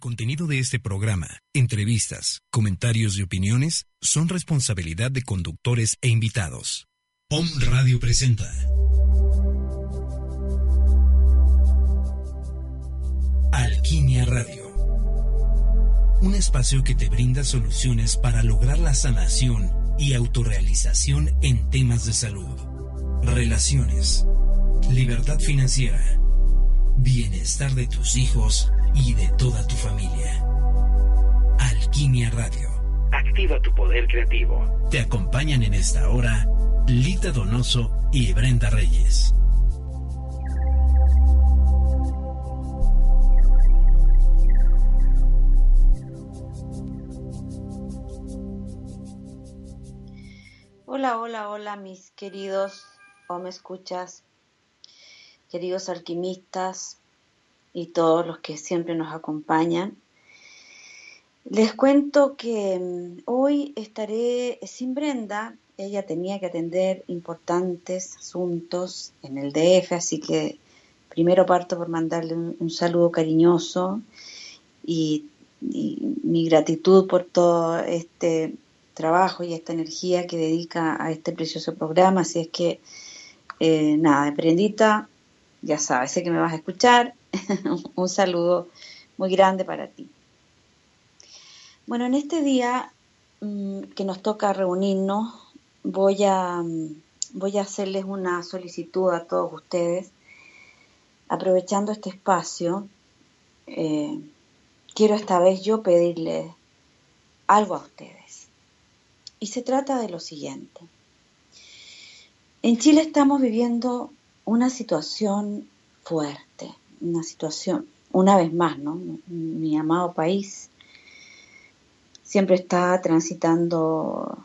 Contenido de este programa, entrevistas, comentarios y opiniones son responsabilidad de conductores e invitados. POM Radio presenta. Alquimia Radio. Un espacio que te brinda soluciones para lograr la sanación y autorrealización en temas de salud, relaciones, libertad financiera, bienestar de tus hijos y de toda tu familia. Alquimia Radio. Activa tu poder creativo. Te acompañan en esta hora Lita Donoso y Brenda Reyes. Hola, hola, hola, mis queridos, o me escuchas, queridos alquimistas y todos los que siempre nos acompañan. Les cuento que mm, hoy estaré sin Brenda, ella tenía que atender importantes asuntos en el DF, así que primero parto por mandarle un, saludo cariñoso y, mi gratitud por todo este trabajo y esta energía que dedica a este precioso programa. Así es que, eh, nada, Prendita, ya sabes, sé que me vas a escuchar. Un saludo muy grande para ti. Bueno, en este día mm, que nos toca reunirnos, voy a, mm, voy a hacerles una solicitud a todos ustedes. Aprovechando este espacio, eh, quiero esta vez yo pedirles algo a ustedes. Y se trata de lo siguiente. En Chile estamos viviendo una situación fuerte, una situación, una vez más, ¿no? Mi amado país siempre está transitando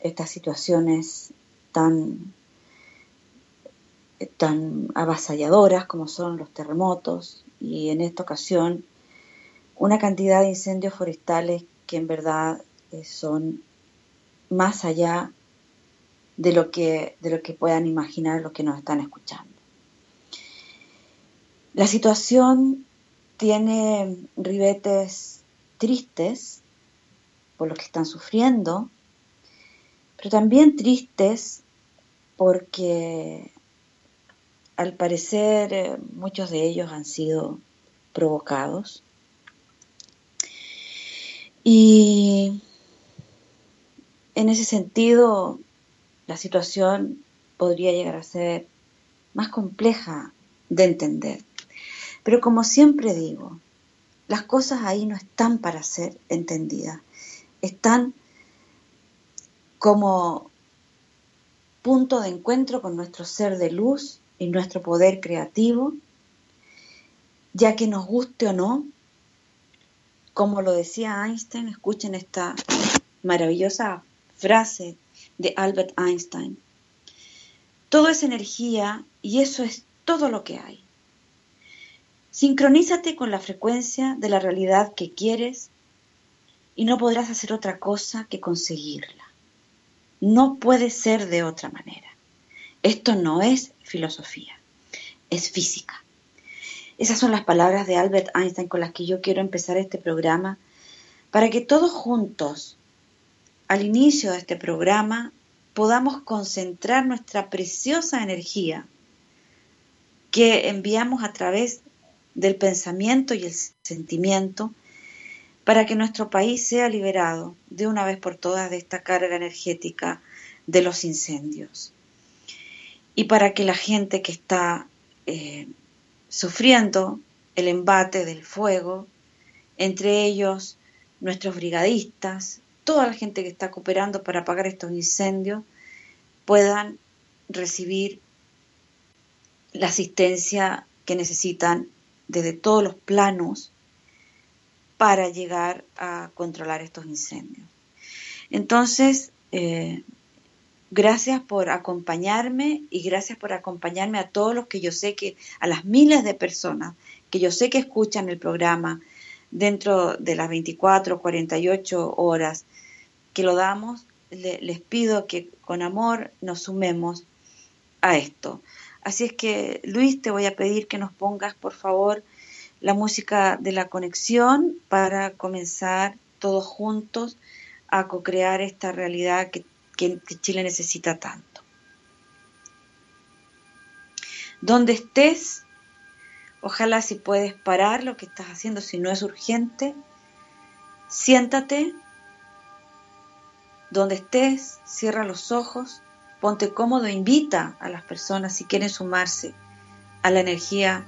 estas situaciones tan, tan avasalladoras como son los terremotos y en esta ocasión una cantidad de incendios forestales que en verdad eh, son más allá de lo que, de lo que puedan imaginar los que nos están escuchando. La situación tiene ribetes tristes por lo que están sufriendo, pero también tristes porque al parecer eh, muchos de ellos han sido provocados. Y en ese sentido, la situación podría llegar a ser más compleja de entender. Pero como siempre digo, las cosas ahí no están para ser entendidas, están como punto de encuentro con nuestro ser de luz y nuestro poder creativo, ya que nos guste o no, como lo decía Einstein, escuchen esta maravillosa frase de Albert Einstein. Todo es energía y eso es todo lo que hay. Sincronízate con la frecuencia de la realidad que quieres y no podrás hacer otra cosa que conseguirla. No puede ser de otra manera. Esto no es filosofía, es física. Esas son las palabras de Albert Einstein con las que yo quiero empezar este programa para que todos juntos al inicio de este programa podamos concentrar nuestra preciosa energía que enviamos a través del pensamiento y el sentimiento para que nuestro país sea liberado de una vez por todas de esta carga energética de los incendios. Y para que la gente que está eh, sufriendo el embate del fuego, entre ellos nuestros brigadistas, toda la gente que está cooperando para apagar estos incendios puedan recibir la asistencia que necesitan desde todos los planos para llegar a controlar estos incendios. Entonces, eh, gracias por acompañarme y gracias por acompañarme a todos los que yo sé que, a las miles de personas que yo sé que escuchan el programa dentro de las 24 o 48 horas que lo damos, les pido que con amor nos sumemos a esto. Así es que, Luis, te voy a pedir que nos pongas, por favor, la música de la conexión para comenzar todos juntos a co-crear esta realidad que, que Chile necesita tanto. Donde estés, ojalá si puedes parar lo que estás haciendo, si no es urgente, siéntate donde estés, cierra los ojos, ponte cómodo, invita a las personas si quieren sumarse a la energía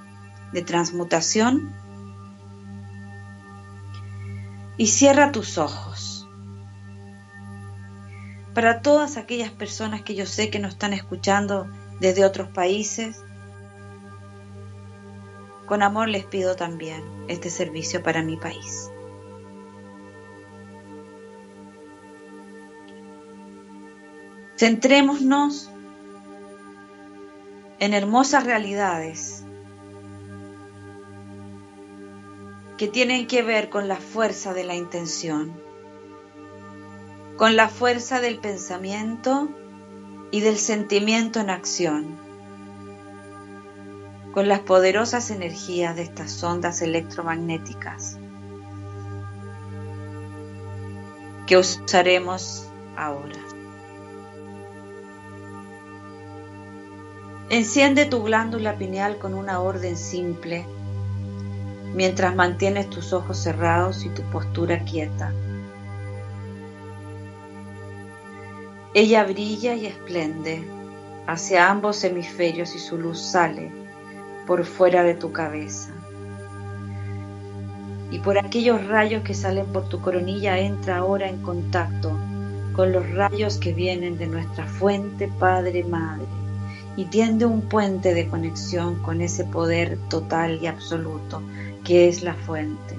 de transmutación y cierra tus ojos. Para todas aquellas personas que yo sé que nos están escuchando desde otros países, con amor les pido también este servicio para mi país. Centrémonos en hermosas realidades que tienen que ver con la fuerza de la intención, con la fuerza del pensamiento y del sentimiento en acción, con las poderosas energías de estas ondas electromagnéticas que usaremos ahora. Enciende tu glándula pineal con una orden simple mientras mantienes tus ojos cerrados y tu postura quieta. Ella brilla y esplende hacia ambos hemisferios y su luz sale por fuera de tu cabeza. Y por aquellos rayos que salen por tu coronilla entra ahora en contacto con los rayos que vienen de nuestra fuente Padre Madre y tiende un puente de conexión con ese poder total y absoluto que es la fuente.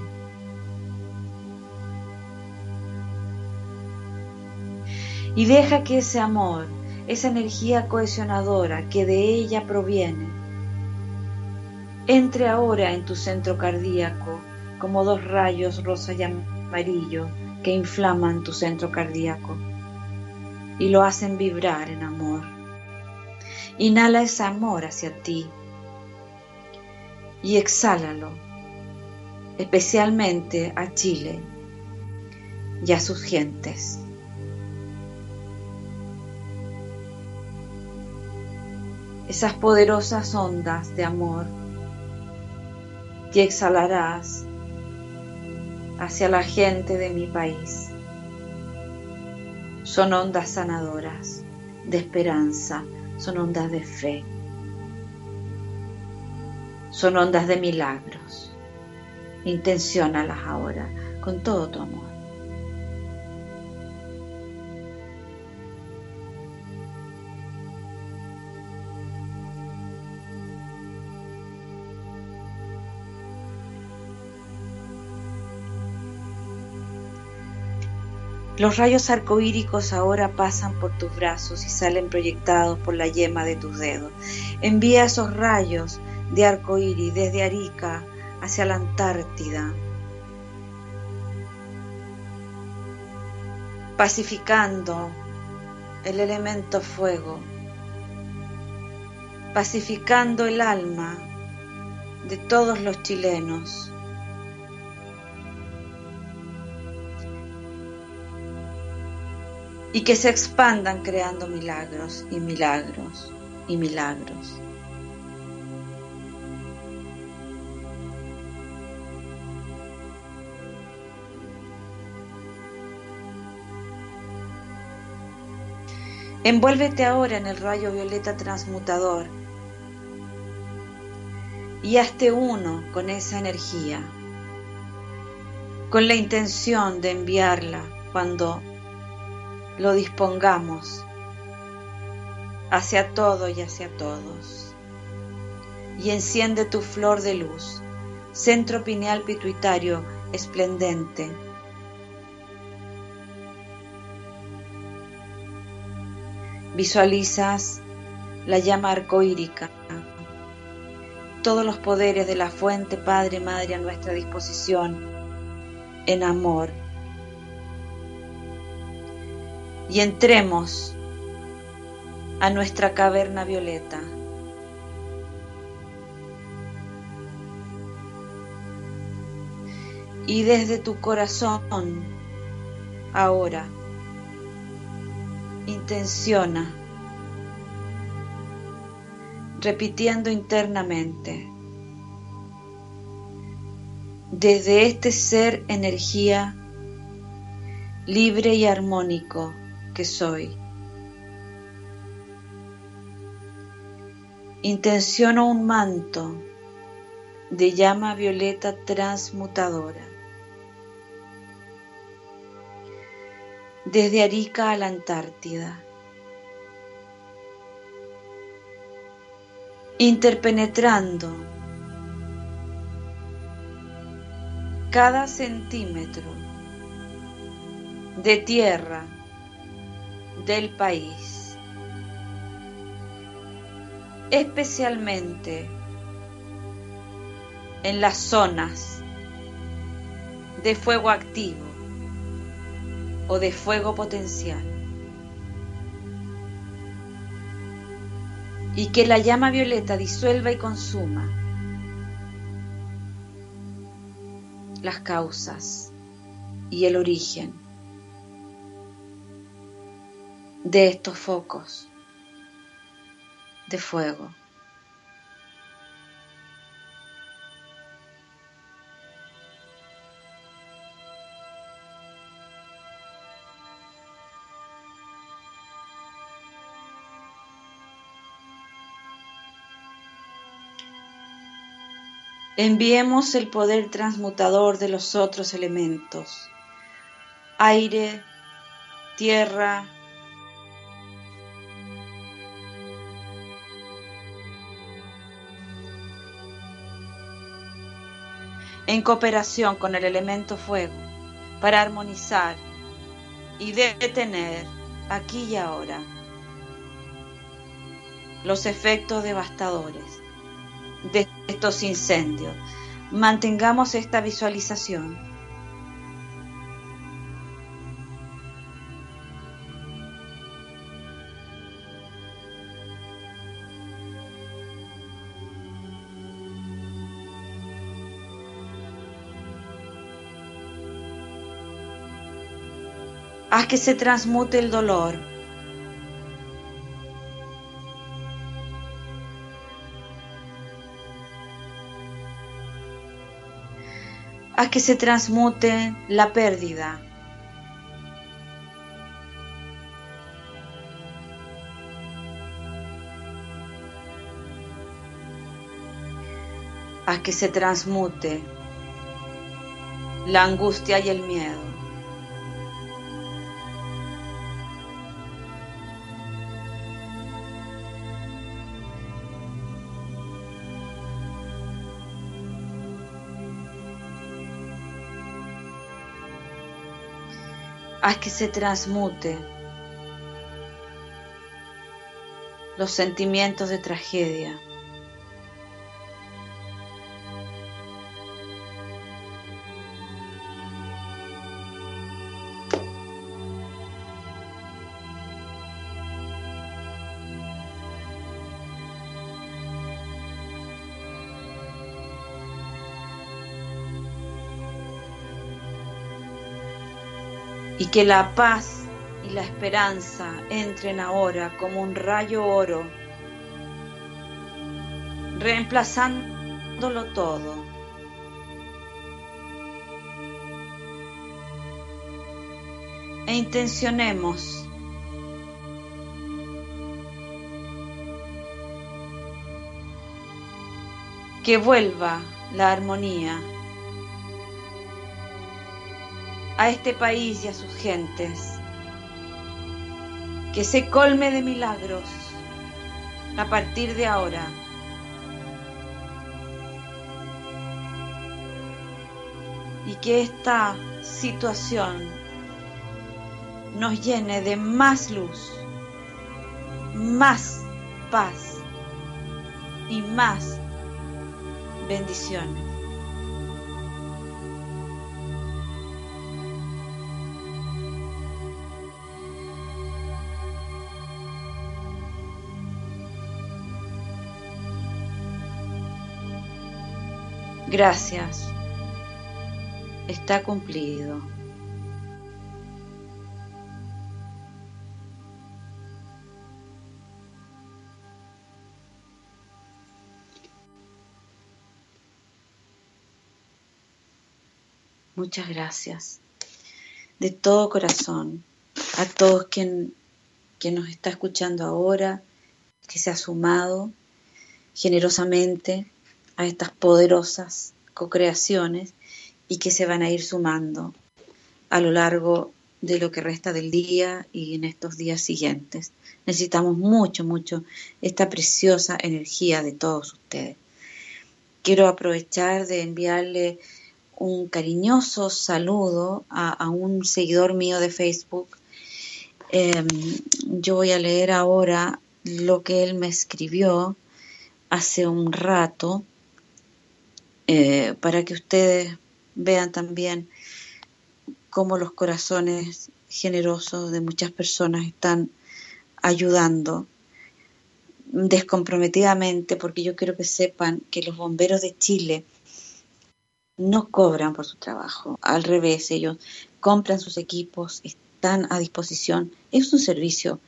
Y deja que ese amor, esa energía cohesionadora que de ella proviene, entre ahora en tu centro cardíaco como dos rayos rosa y amarillo que inflaman tu centro cardíaco y lo hacen vibrar en amor. Inhala ese amor hacia ti y exhálalo, especialmente a Chile y a sus gentes. Esas poderosas ondas de amor que exhalarás hacia la gente de mi país son ondas sanadoras de esperanza, son ondas de fe, son ondas de milagros. Intenciónalas ahora con todo tu amor. Los rayos arcoíricos ahora pasan por tus brazos y salen proyectados por la yema de tus dedos. Envía esos rayos de arcoíris desde Arica hacia la Antártida, pacificando el elemento fuego, pacificando el alma de todos los chilenos y que se expandan creando milagros y milagros y milagros. Envuélvete ahora en el rayo violeta transmutador y hazte uno con esa energía, con la intención de enviarla cuando lo dispongamos hacia todo y hacia todos. Y enciende tu flor de luz, centro pineal pituitario esplendente. Visualizas la llama arcoírica, todos los poderes de la fuente Padre Madre a nuestra disposición, en amor y entremos a nuestra caverna violeta. Y desde tu corazón, ahora, intenciona, repitiendo internamente, desde este ser energía libre y armónico que soy. Intenciono un manto de llama violeta transmutadora desde Arica a la Antártida, interpenetrando cada centímetro de tierra del país, especialmente en las zonas de fuego activo o de fuego potencial. Y que la llama violeta disuelva y consuma las causas y el origen de estos focos de fuego. Enviemos el poder transmutador de los otros elementos, aire, tierra, en cooperación con el elemento fuego, para armonizar y detener aquí y ahora los efectos devastadores de estos incendios. Mantengamos esta visualización. Haz que se transmute el dolor a que se transmute la pérdida. a que se transmute la angustia y el miedo. Haz que se transmute los sentimientos de tragedia. Y que la paz y la esperanza entren ahora como un rayo oro, reemplazándolo todo. E intencionemos que vuelva la armonía a este país y a sus gentes. Que se colme de milagros a partir de ahora. Y que esta situación nos llene de más luz, más paz y más bendiciones. Gracias. está cumplido. Muchas gracias. De todo corazón. A todos quien, quien nos está escuchando ahora, que se ha sumado generosamente a estas poderosas co-creaciones y que se van a ir sumando a lo largo de lo que resta del día y en estos días siguientes. Necesitamos mucho, mucho esta preciosa energía de todos ustedes. Quiero aprovechar de enviarle un cariñoso saludo a, un seguidor mío de Facebook. Em, yo voy a leer ahora lo que él me escribió hace un rato eh, para que ustedes vean también cómo los corazones generosos de muchas personas están ayudando descomprometidamente, porque yo quiero que sepan que los bomberos de Chile no cobran por su trabajo, al revés, ellos compran sus equipos, están a disposición, es un servicio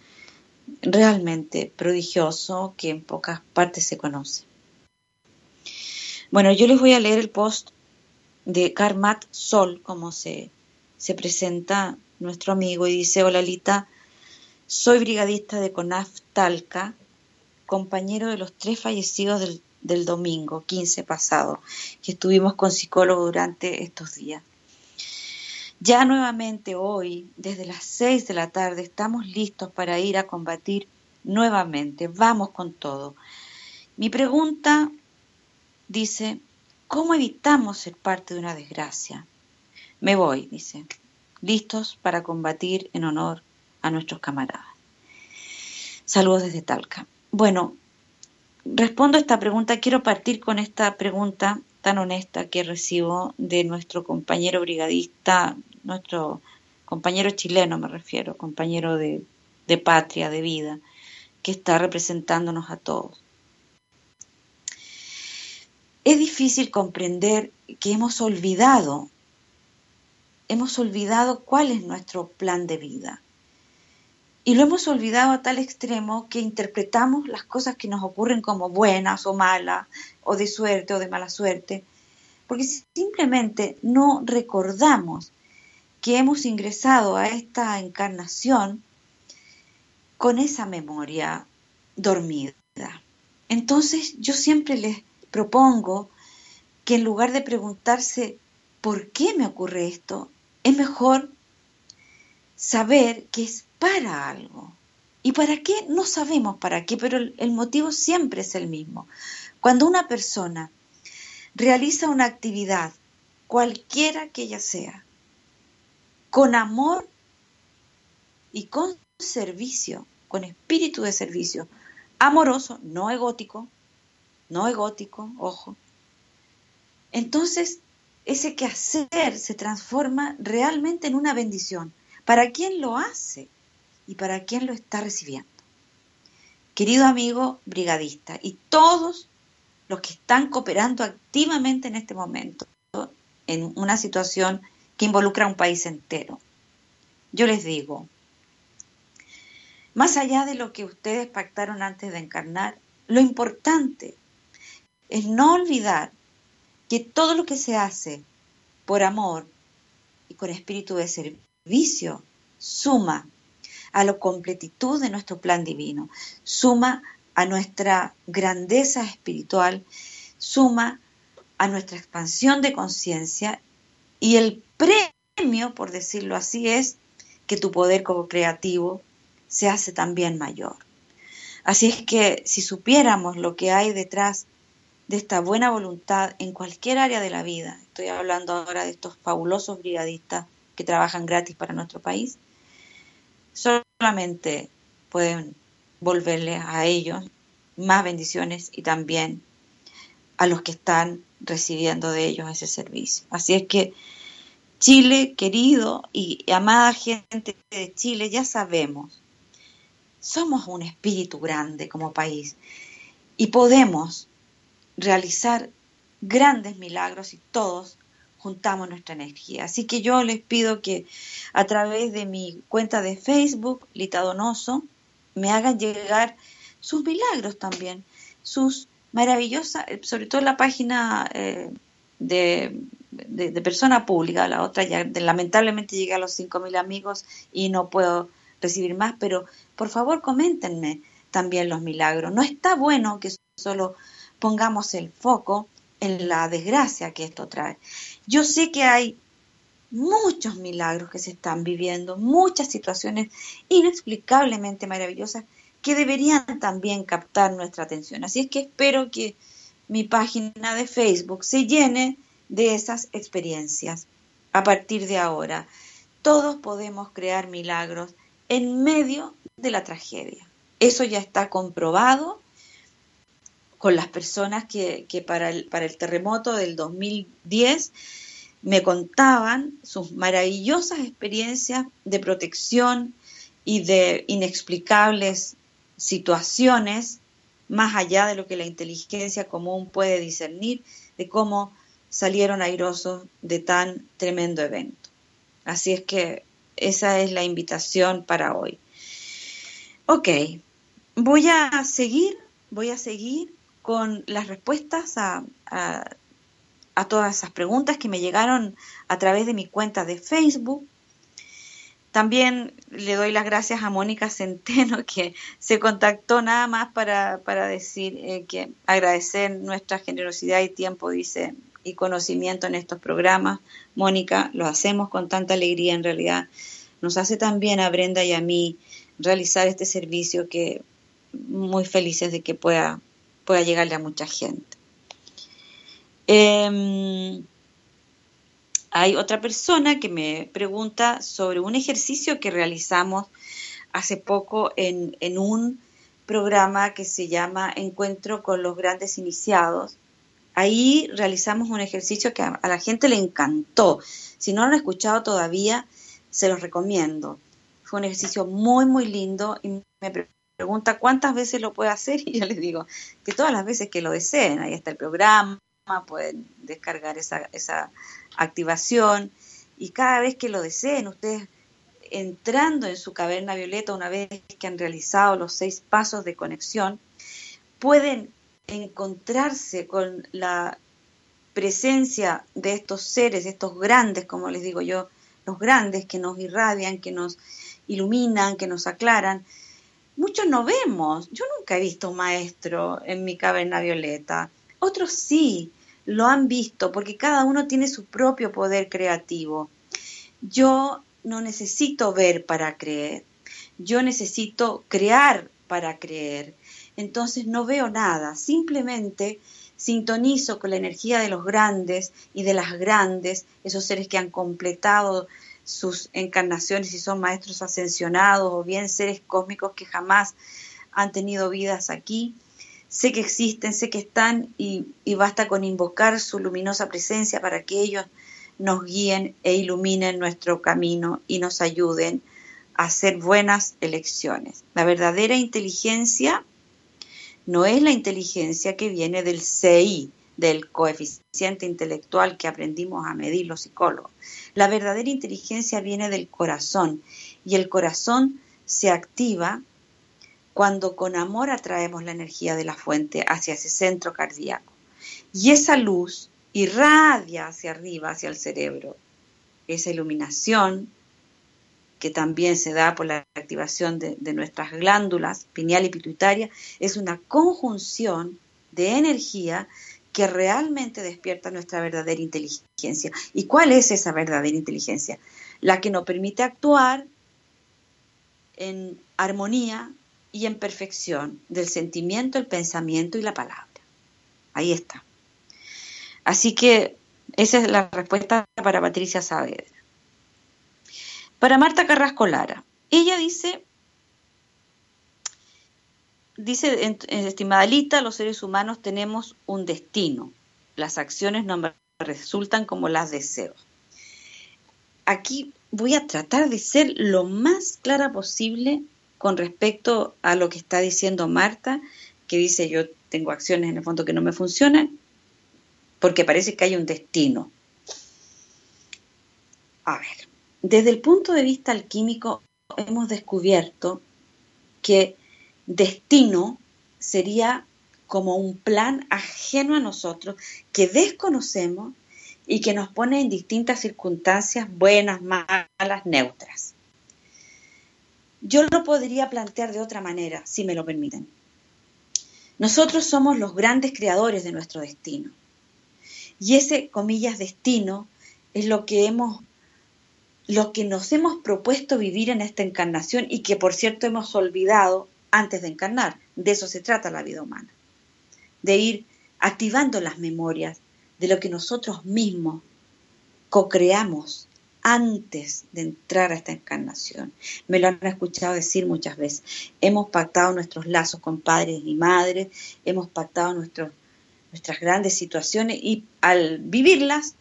realmente prodigioso que en pocas partes se conoce. Bueno, yo les voy a leer el post de Karmat Sol, como se, se presenta nuestro amigo, y dice, hola Lita, soy brigadista de CONAF Talca, compañero de los tres fallecidos del del domingo 15 pasado, que estuvimos con psicólogo durante estos días. Ya nuevamente hoy, desde las 6 de la tarde, estamos listos para ir a combatir nuevamente. Vamos con todo. Mi pregunta dice, ¿cómo evitamos ser parte de una desgracia? Me voy, dice, listos para combatir en honor a nuestros camaradas. Saludos desde Talca. Bueno, respondo a esta pregunta, quiero partir con esta pregunta tan honesta que recibo de nuestro compañero brigadista, nuestro compañero chileno me refiero, compañero de, de patria, de vida, que está representándonos a todos. Es difícil comprender que hemos olvidado, hemos olvidado cuál es nuestro plan de vida. Y lo hemos olvidado a tal extremo que interpretamos las cosas que nos ocurren como buenas o malas, o de suerte o de mala suerte, porque simplemente no recordamos que hemos ingresado a esta encarnación con esa memoria dormida. Entonces yo siempre les propongo que en lugar de preguntarse ¿por qué me ocurre esto? Es mejor saber que es para algo. ¿Y para qué? No sabemos para qué, pero el, motivo siempre es el mismo. Cuando una persona realiza una actividad, cualquiera que ella sea, con amor y con servicio, con espíritu de servicio, amoroso, no egótico, no egótico, ojo. Entonces, ese quehacer se transforma realmente en una bendición. ¿Para quién lo hace? y para quién lo está recibiendo. Querido amigo brigadista y todos los que están cooperando activamente en este momento en una situación que involucra a un país entero, yo les digo, más allá de lo que ustedes pactaron antes de encarnar, lo importante es no olvidar que todo lo que se hace por amor y con espíritu de servicio suma a la completitud de nuestro plan divino, suma a nuestra grandeza espiritual, suma a nuestra expansión de conciencia y el premio, por decirlo así, es que tu poder como creativo se hace también mayor. Así es que si supiéramos lo que hay detrás de esta buena voluntad en cualquier área de la vida, estoy hablando ahora de estos fabulosos brigadistas que trabajan gratis para nuestro país, solamente pueden volverle a ellos más bendiciones y también a los que están recibiendo de ellos ese servicio. Así es que Chile, querido y amada gente de Chile, ya sabemos, somos un espíritu grande como país y podemos realizar grandes milagros y todos juntamos nuestra energía. Así que yo les pido que a través de mi cuenta de Facebook, Lita Donoso, me hagan llegar sus milagros también, sus maravillosas, sobre todo la página eh, de, de, persona pública, la otra ya lamentablemente llegué a los 5.000 amigos y no puedo recibir más, pero por favor coméntenme también los milagros. No está bueno que solo pongamos el foco en la desgracia que esto trae. Yo sé que hay muchos milagros que se están viviendo, muchas situaciones inexplicablemente maravillosas que deberían también captar nuestra atención. Así es que espero que mi página de Facebook se llene de esas experiencias. A partir de ahora, todos podemos crear milagros en medio de la tragedia. Eso ya está comprobado con las personas que, para, el, para el terremoto del 2010 me contaban sus maravillosas experiencias de protección y de inexplicables situaciones, más allá de lo que la inteligencia común puede discernir, de cómo salieron airosos de tan tremendo evento. Así es que esa es la invitación para hoy. Ok, voy a seguir, voy a seguir con las respuestas a, a, todas esas preguntas que me llegaron a través de mi cuenta de Facebook. También le doy las gracias a Mónica Centeno que se contactó nada más para, decir eh, que agradecer nuestra generosidad y tiempo, dice, y conocimiento en estos programas. Mónica, lo hacemos con tanta alegría en realidad. Nos hace también a Brenda y a mí realizar este servicio que muy felices de que pueda pueda llegarle a mucha gente. Em, hay otra persona que me pregunta sobre un ejercicio que realizamos hace poco en, en un programa que se llama Encuentro con los Grandes Iniciados. Ahí realizamos un ejercicio que a, la gente le encantó. Si no lo han escuchado todavía, se los recomiendo. Fue un ejercicio muy, muy lindo y me pregunta cuántas veces lo puede hacer y yo les digo que todas las veces que lo deseen, ahí está el programa, pueden descargar esa, esa activación y cada vez que lo deseen, ustedes entrando en su caverna violeta una vez que han realizado los seis pasos de conexión, pueden encontrarse con la presencia de estos seres, estos grandes, como les digo yo, los grandes que nos irradian, que nos iluminan, que nos aclaran, muchos no vemos. Yo nunca he visto un maestro en mi caverna violeta. Otros sí lo han visto porque cada uno tiene su propio poder creativo. Yo no necesito ver para creer. Yo necesito crear para creer. Entonces no veo nada, simplemente sintonizo con la energía de los grandes y de las grandes, esos seres que han completado sus encarnaciones y son maestros ascensionados o bien seres cósmicos que jamás han tenido vidas aquí. Sé que existen, sé que están y, basta con invocar su luminosa presencia para que ellos nos guíen e iluminen nuestro camino y nos ayuden a hacer buenas elecciones. La verdadera inteligencia no es la inteligencia que viene del CI, del coeficiente intelectual que aprendimos a medir los psicólogos. La verdadera inteligencia viene del corazón y el corazón se activa cuando con amor atraemos la energía de la fuente hacia ese centro cardíaco. Y esa luz irradia hacia arriba, hacia el cerebro. Esa iluminación que también se da por la activación de, de nuestras glándulas pineal y pituitaria, es una conjunción de energía que realmente despierta nuestra verdadera inteligencia. ¿Y cuál es esa verdadera inteligencia? La que nos permite actuar en armonía y en perfección del sentimiento, el pensamiento y la palabra. Ahí está. Así que esa es la respuesta para Patricia Saavedra. Para Marta Carrasco Lara, ella dice dice, estimada Lita, los seres humanos tenemos un destino. Las acciones no resultan como las deseo. Aquí voy a tratar de ser lo más clara posible con respecto a lo que está diciendo Marta, que dice yo tengo acciones en el fondo que no me funcionan, porque parece que hay un destino. A ver, desde el punto de vista alquímico hemos descubierto que destino sería como un plan ajeno a nosotros que desconocemos y que nos pone en distintas circunstancias buenas, malas, neutras. Yo lo podría plantear de otra manera, si me lo permiten. Nosotros somos los grandes creadores de nuestro destino. Y ese, comillas, destino es lo que hemos lo que nos hemos propuesto vivir en esta encarnación y que por cierto hemos olvidado antes de encarnar. De eso se trata la vida humana. De ir activando las memorias de lo que nosotros mismos co-creamos antes de entrar a esta encarnación. Me lo han escuchado decir muchas veces. Hemos pactado nuestros lazos con padres y madres, hemos pactado nuestras grandes situaciones y al vivirlas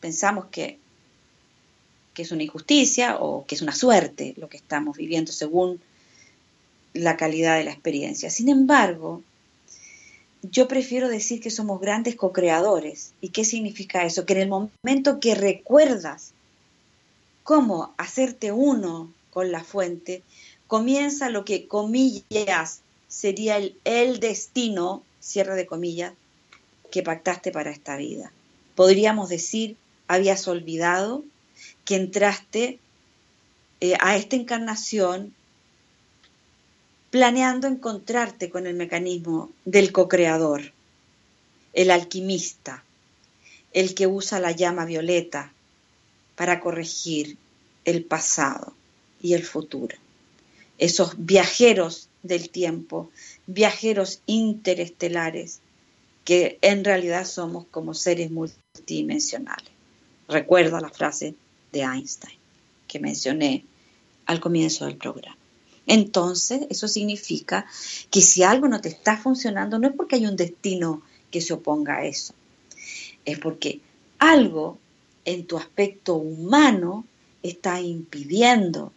pensamos que, que es una injusticia o que es una suerte lo que estamos viviendo según la calidad de la experiencia. Sin embargo, yo prefiero decir que somos grandes co-creadores. ¿Y qué significa eso? Que en el momento que recuerdas cómo hacerte uno con la fuente, comienza lo que comillas sería el, el destino, cierre de comillas, que pactaste para esta vida. Podríamos decir, habías olvidado que entraste eh, a esta encarnación planeando encontrarte con el mecanismo del co-creador, el alquimista, el que usa la llama violeta para corregir el pasado y el futuro. Esos viajeros del tiempo, viajeros interestelares, que en realidad somos como seres multidimensionales. Recuerda la frase de Einstein que mencioné al comienzo del programa. Entonces, eso significa que si algo no te está funcionando, no es porque hay un destino que se oponga a eso, es porque algo en tu aspecto humano está impidiendo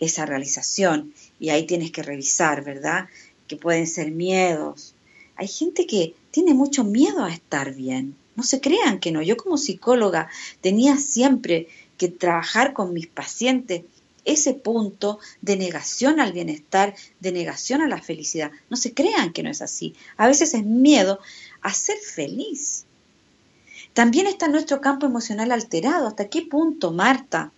esa realización. Y ahí tienes que revisar, ¿verdad? Que pueden ser miedos. Hay gente que tiene mucho miedo a estar bien. No se crean que no. Yo como psicóloga tenía siempre que trabajar con mis pacientes ese punto de negación al bienestar, de negación a la felicidad. No se crean que no es así. A veces es miedo a ser feliz. También está nuestro campo emocional alterado. ¿Hasta qué punto, Marta?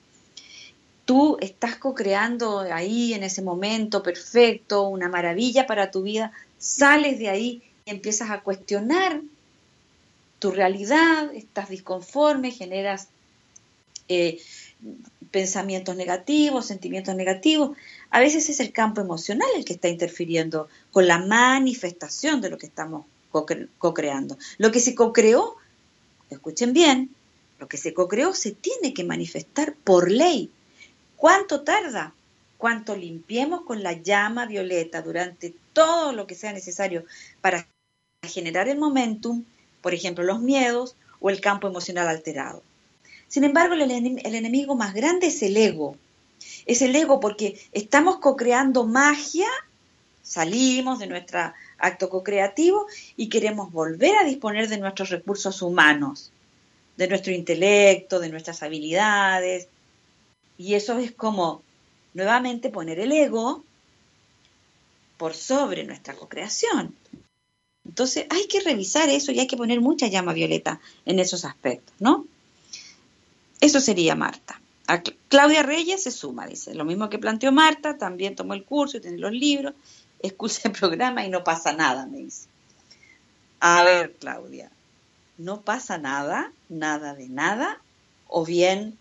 Tú estás co-creando ahí en ese momento perfecto, una maravilla para tu vida, sales de ahí y empiezas a cuestionar tu realidad, estás disconforme, generas eh, pensamientos negativos, sentimientos negativos. A veces es el campo emocional el que está interfiriendo con la manifestación de lo que estamos co-creando. Lo que se co-creó, escuchen bien, lo que se co-creó se tiene que manifestar por ley. ¿Cuánto tarda? Cuánto limpiemos con la llama violeta durante todo lo que sea necesario para generar el momentum, por ejemplo, los miedos o el campo emocional alterado. Sin embargo, el, enemigo más grande es el ego. Es el ego porque estamos co-creando magia, salimos de nuestro acto co-creativo y queremos volver a disponer de nuestros recursos humanos, de nuestro intelecto, de nuestras habilidades. Y eso es como nuevamente poner el ego por sobre nuestra co-creación. Entonces hay que revisar eso y hay que poner mucha llama violeta en esos aspectos, ¿no? Eso sería Marta. Claudia Reyes se suma, dice, lo mismo que planteó Marta, también tomó el curso y tiene los libros, escucha el programa y no pasa nada, me dice. A ver, Claudia, no pasa nada, nada de nada, o bien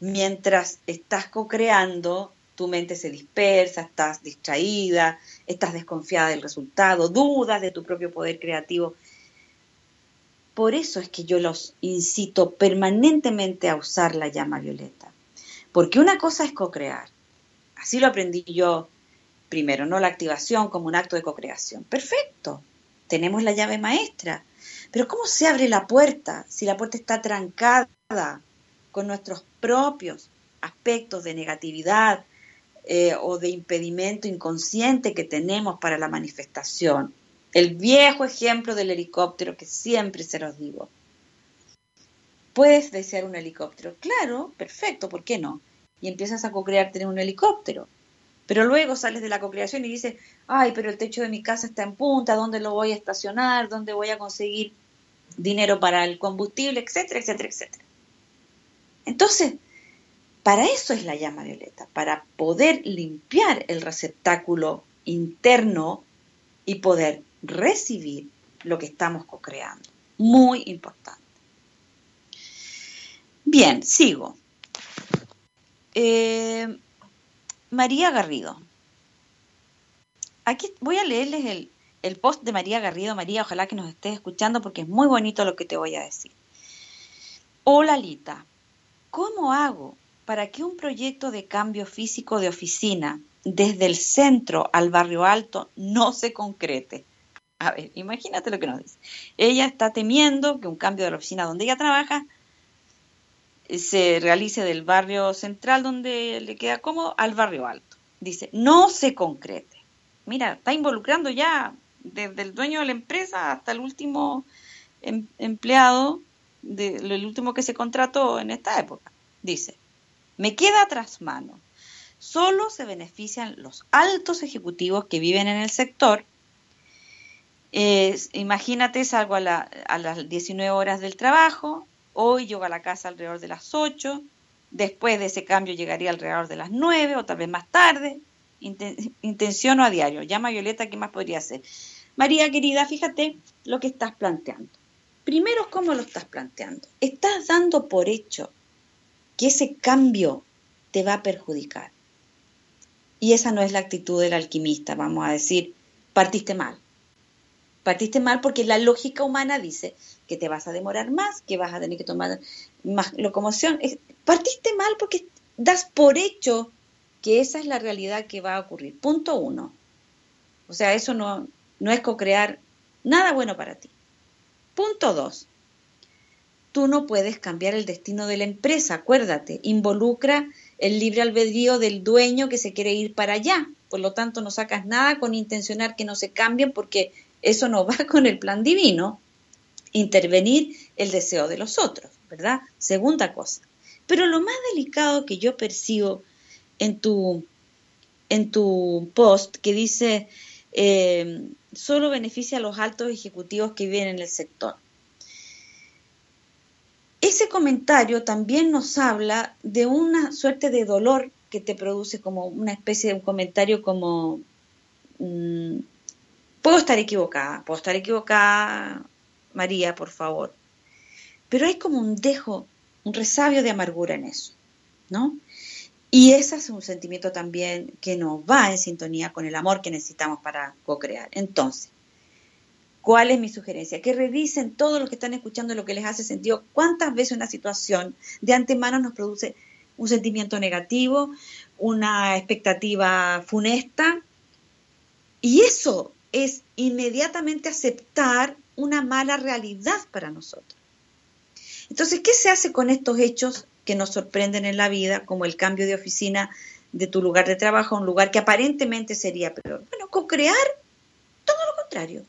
mientras estás co-creando, tu mente se dispersa, estás distraída, estás desconfiada del resultado, dudas de tu propio poder creativo por eso es que yo los incito permanentemente a usar la llama violeta. Porque una cosa es co-crear. Así lo aprendí yo primero, no la activación como un acto de co-creación. Perfecto, tenemos la llave maestra. Pero ¿cómo se abre la puerta si la puerta está trancada con nuestros propios aspectos de negatividad eh, o de impedimento inconsciente que tenemos para la manifestación? El viejo ejemplo del helicóptero que siempre se los digo. ¿Puedes desear un helicóptero? Claro, perfecto, ¿por qué no? Y empiezas a co-crear tener un helicóptero. Pero luego sales de la co-creación y dices, ay, pero el techo de mi casa está en punta, ¿dónde lo voy a estacionar? ¿Dónde voy a conseguir dinero para el combustible? Etcétera, etcétera, etcétera. Entonces, para eso es la llama violeta, para poder limpiar el receptáculo interno y poder recibir lo que estamos co-creando. Muy importante. Bien, sigo. Eh, María Garrido. Aquí voy a leerles el, el post de María Garrido. María, ojalá que nos estés escuchando porque es muy bonito lo que te voy a decir. Hola Lita, ¿cómo hago para que un proyecto de cambio físico de oficina desde el centro al barrio alto no se concrete? A ver, imagínate lo que nos dice. Ella está temiendo que un cambio de la oficina donde ella trabaja se realice del barrio central donde le queda cómodo al barrio alto. Dice, no se concrete. Mira, está involucrando ya desde el dueño de la empresa hasta el último em, empleado, de, el último que se contrató en esta época. Dice, me queda tras mano. Solo se benefician los altos ejecutivos que viven en el sector. Imagínate, salgo a, a las 19 horas del trabajo, Hoy llego a la casa alrededor de las 8, después de ese cambio llegaría alrededor de las 9 o tal vez más tarde. intenciono a diario. Llama a Violeta, ¿qué más podría hacer? María querida, fíjate lo que estás planteando. Primero, ¿cómo lo estás planteando? Estás dando por hecho que ese cambio te va a perjudicar. Y esa no es la actitud del alquimista, vamos a decir, partiste mal. Partiste mal porque la lógica humana dice que te vas a demorar más, que vas a tener que tomar más locomoción. Partiste mal porque das por hecho que esa es la realidad que va a ocurrir. Punto uno. O sea, eso no, no es co-crear nada bueno para ti. Punto dos. Tú no puedes cambiar el destino de la empresa, acuérdate. Involucra el libre albedrío del dueño que se quiere ir para allá. Por lo tanto, no sacas nada con intencionar que no se cambien porque eso no va con el plan divino. Intervenir el deseo de los otros, ¿verdad? Segunda cosa. Pero lo más delicado que yo percibo en tu, en tu post que dice eh, solo beneficia a los altos ejecutivos que viven en el sector. Ese comentario también nos habla de una suerte de dolor que te produce como una especie de un comentario como mm, Puedo estar equivocada, puedo estar equivocada, María, por favor. Pero hay como un dejo, un resabio de amargura en eso, ¿no? Y ese es un sentimiento también que nos va en sintonía con el amor que necesitamos para co-crear. Entonces, ¿cuál es mi sugerencia? Que revisen todo lo que están escuchando, lo que les hace sentido. ¿Cuántas veces una situación de antemano nos produce un sentimiento negativo, una expectativa funesta? Y eso es inmediatamente aceptar una mala realidad para nosotros. Entonces, ¿qué se hace con estos hechos que nos sorprenden en la vida, como el cambio de oficina de tu lugar de trabajo a un lugar que aparentemente sería peor? Bueno, co-crear todo lo contrario.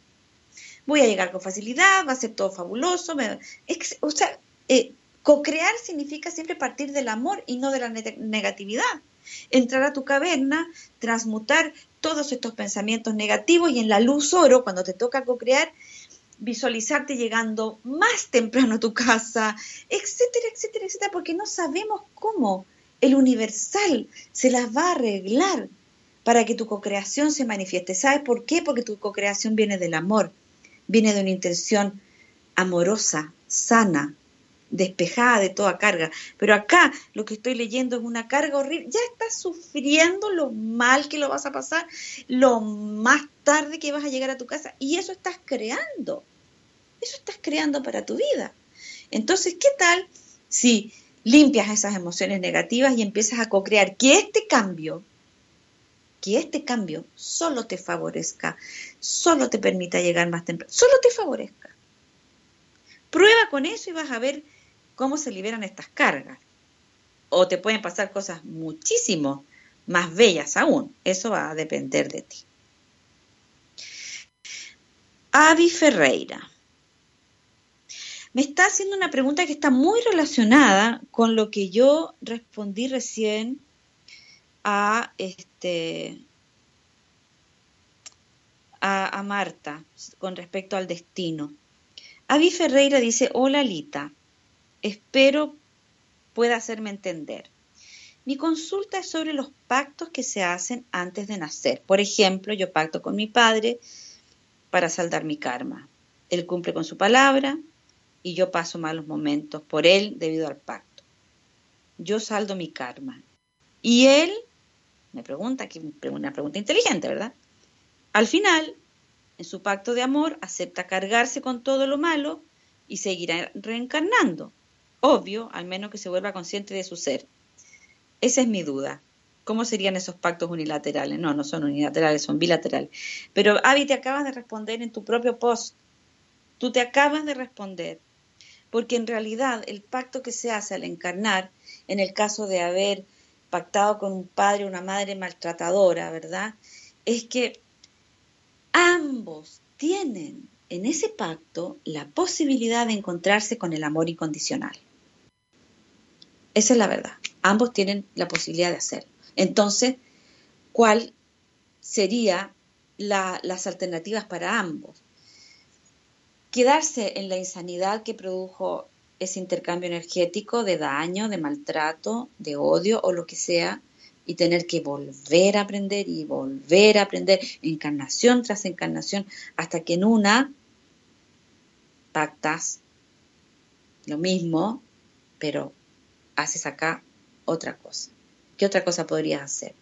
Voy a llegar con facilidad, va a ser todo fabuloso. o sea, eh, co-crear significa siempre partir del amor y no de la negatividad entrar a tu caverna, transmutar todos estos pensamientos negativos y en la luz oro, cuando te toca co-crear, visualizarte llegando más temprano a tu casa, etcétera, etcétera, etcétera, porque no sabemos cómo el universal se las va a arreglar para que tu co-creación se manifieste. ¿Sabes por qué? Porque tu co-creación viene del amor, viene de una intención amorosa, sana, despejada de toda carga. Pero acá lo que estoy leyendo es una carga horrible. Ya estás sufriendo lo mal que lo vas a pasar, lo más tarde que vas a llegar a tu casa. Y eso estás creando. Eso estás creando para tu vida. Entonces, ¿qué tal si limpias esas emociones negativas y empiezas a co-crear que este cambio, que este cambio solo te favorezca, solo te permita llegar más temprano, solo te favorezca? Prueba con eso y vas a ver cómo se liberan estas cargas. O te pueden pasar cosas muchísimo más bellas aún. Eso va a depender de ti. Avi Ferreira. me está haciendo una pregunta que está muy relacionada con lo que yo respondí recién a este a, Marta con respecto al destino. Avi Ferreira dice, hola Lita, espero pueda hacerme entender. Mi consulta es sobre los pactos que se hacen antes de nacer. Por ejemplo, yo pacto con mi padre para saldar mi karma. Él cumple con su palabra y yo paso malos momentos por él debido al pacto. Yo saldo mi karma. Y él, me pregunta, aquí una pregunta inteligente, ¿verdad? Al final, en su pacto de amor, acepta cargarse con todo lo malo y seguirá reencarnando. Obvio, al menos que se vuelva consciente de su ser. Esa es mi duda. ¿Cómo serían esos pactos unilaterales? No, no son unilaterales, son bilaterales. Pero Avi, te acabas de responder en tu propio post. Tú te acabas de responder. Porque en realidad el pacto que se hace al encarnar, en el caso de haber pactado con un padre o una madre maltratadora, ¿verdad? Es que ambos tienen en ese pacto la posibilidad de encontrarse con el amor incondicional. Esa es la verdad. Ambos tienen la posibilidad de hacerlo. Entonces, ¿cuál serían las alternativas para ambos? Quedarse en la insanidad que produjo ese intercambio energético de daño, de maltrato, de odio o lo que sea, y tener que volver a aprender y volver a aprender, encarnación tras encarnación, hasta que en una pactas lo mismo, pero haces acá otra cosa. ¿Qué otra cosa podrías hacer?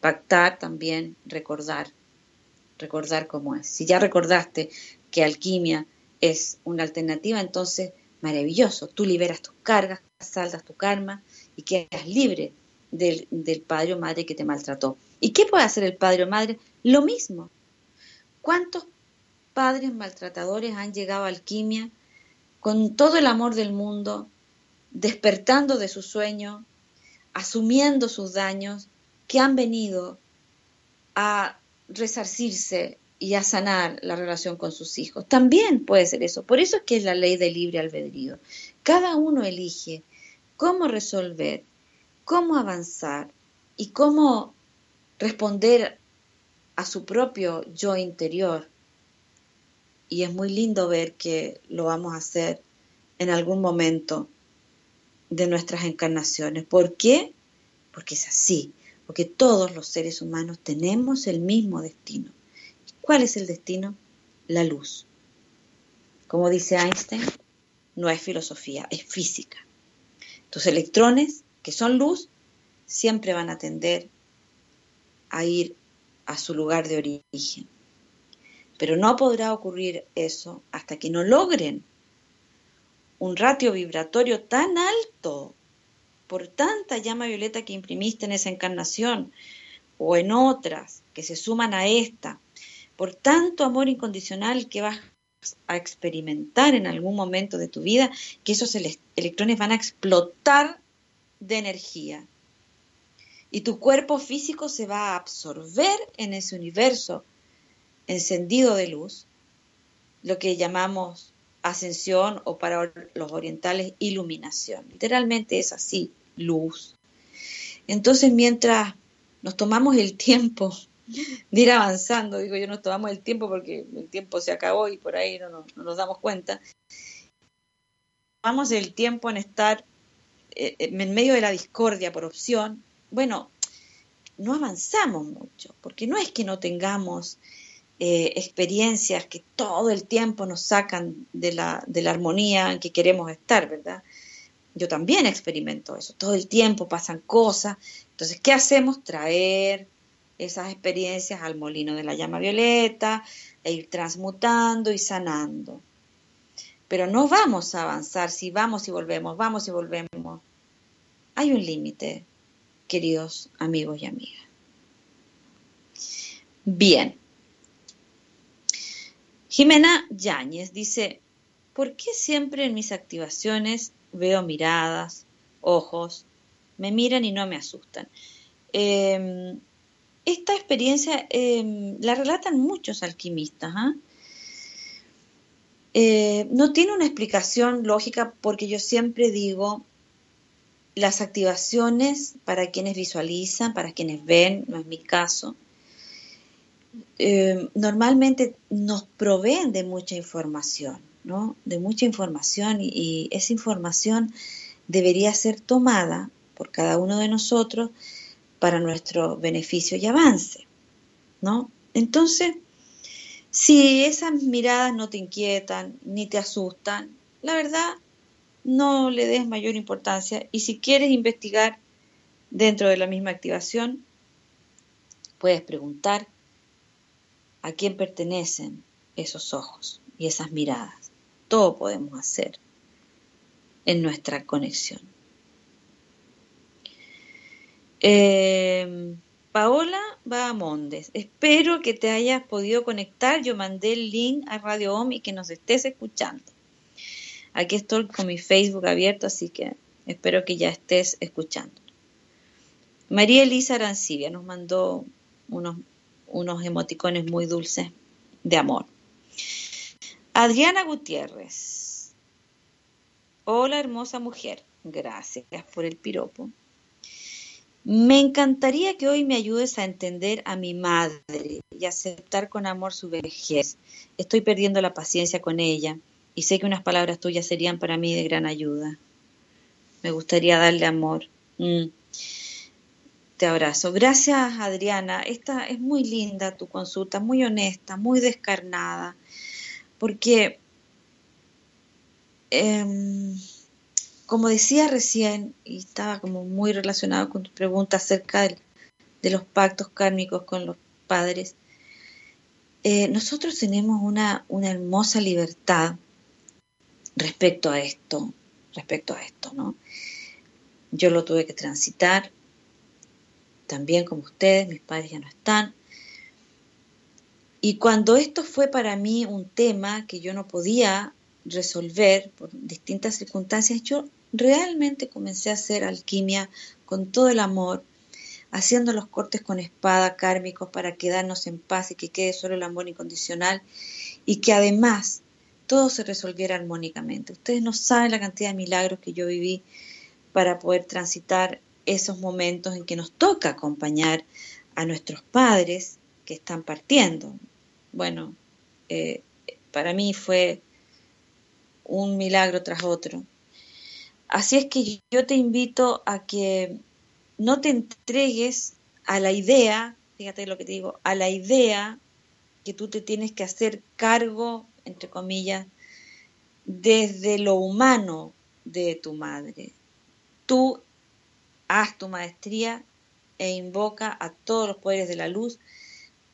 Pactar también, recordar, recordar cómo es. Si ya recordaste que alquimia es una alternativa, entonces maravilloso, tú liberas tus cargas, saldas tu karma y quedas libre del, padre o madre que te maltrató. ¿Y qué puede hacer el padre o madre? Lo mismo. ¿Cuántos padres maltratadores han llegado a alquimia con todo el amor del mundo, despertando de su sueño, asumiendo sus daños, que han venido a resarcirse y a sanar la relación con sus hijos. También puede ser eso. Por eso es que es la ley del libre albedrío. Cada uno elige cómo resolver cómo avanzar y cómo responder a su propio yo interior. Y es muy lindo ver que lo vamos a hacer en algún momento de nuestras encarnaciones. ¿Por qué? Porque es así, porque todos los seres humanos tenemos el mismo destino. ¿Cuál es el destino? La luz. Como dice Einstein, no es filosofía, es física. Tus electrones que son luz, siempre van a tender a ir a su lugar de origen. Pero no podrá ocurrir eso hasta que no logren un ratio vibratorio tan alto por tanta llama violeta que imprimiste en esa encarnación o en otras que se suman a esta, por tanto amor incondicional que vas a experimentar en algún momento de tu vida, que esos electrones van a explotar de energía. Y tu cuerpo físico se va a absorber en ese universo encendido de luz, lo que llamamos ascensión o para los orientales iluminación. Literalmente es así, luz. Entonces, mientras nos tomamos el tiempo de ir avanzando, digo yo, nos tomamos el tiempo porque el tiempo se acabó y por ahí no, no nos damos cuenta, tomamos el tiempo en estar eh, en medio de la discordia por opción, bueno, no avanzamos mucho, porque no es que no tengamos eh, experiencias que todo el tiempo nos sacan de la, de la armonía en que queremos estar, ¿verdad? Yo también experimento eso, todo el tiempo pasan cosas, entonces, ¿qué hacemos? Traer esas experiencias al molino de la llama violeta e ir transmutando y sanando. Pero no vamos a avanzar si vamos y volvemos, vamos y volvemos. Hay un límite, queridos amigos y amigas. Bien. Jimena Yáñez dice, ¿por qué siempre en mis activaciones veo miradas, ojos, me miran y no me asustan? Em, esta experiencia em, la relatan muchos alquimistas. ¿ah? Eh, no tiene una explicación lógica porque yo siempre digo, las activaciones para quienes visualizan, para quienes ven, no es mi caso, eh, normalmente nos proveen de mucha información, ¿no? De mucha información y, esa información debería ser tomada por cada uno de nosotros para nuestro beneficio y avance, ¿no? Entonces, si esas miradas no te inquietan ni te asustan, la verdad no le des mayor importancia y si quieres investigar dentro de la misma activación, puedes preguntar a quién pertenecen esos ojos y esas miradas. Todo podemos hacer en nuestra conexión. Eh, Paola Mondes, espero que te hayas podido conectar. Yo mandé el link a Radio OM y que nos estés escuchando. Aquí estoy con mi Facebook abierto, así que espero que ya estés escuchando. María Elisa Arancibia nos mandó unos, unos emoticones muy dulces de amor. Adriana Gutiérrez. Hola hermosa mujer. Gracias por el piropo. Me encantaría que hoy me ayudes a entender a mi madre y aceptar con amor su vejez. Estoy perdiendo la paciencia con ella y sé que unas palabras tuyas serían para mí de gran ayuda. Me gustaría darle amor. Mm. Te abrazo. Gracias, Adriana. Esta es muy linda tu consulta, muy honesta, muy descarnada, porque, em, como decía recién, y estaba como muy relacionado con tu pregunta acerca de, los pactos kármicos con los padres, eh, nosotros tenemos una, una hermosa libertad respecto a esto, respecto a esto, ¿no? Yo lo tuve que transitar, también como ustedes, mis padres ya no están. Y cuando esto fue para mí un tema que yo no podía resolver por distintas circunstancias, yo realmente comencé a hacer alquimia con todo el amor, haciendo los cortes con espada kármicos para quedarnos en paz y que quede solo el amor incondicional y que además todo se resolviera armónicamente. Ustedes no saben la cantidad de milagros que yo viví para poder transitar esos momentos en que nos toca acompañar a nuestros padres que están partiendo. Bueno, eh, para mí fue un milagro tras otro. Así es que yo te invito a que no te entregues a la idea, fíjate lo que te digo, a la idea que tú te tienes que hacer cargo entre comillas, desde lo humano de tu madre. Tú haz tu maestría e invoca a todos los poderes de la luz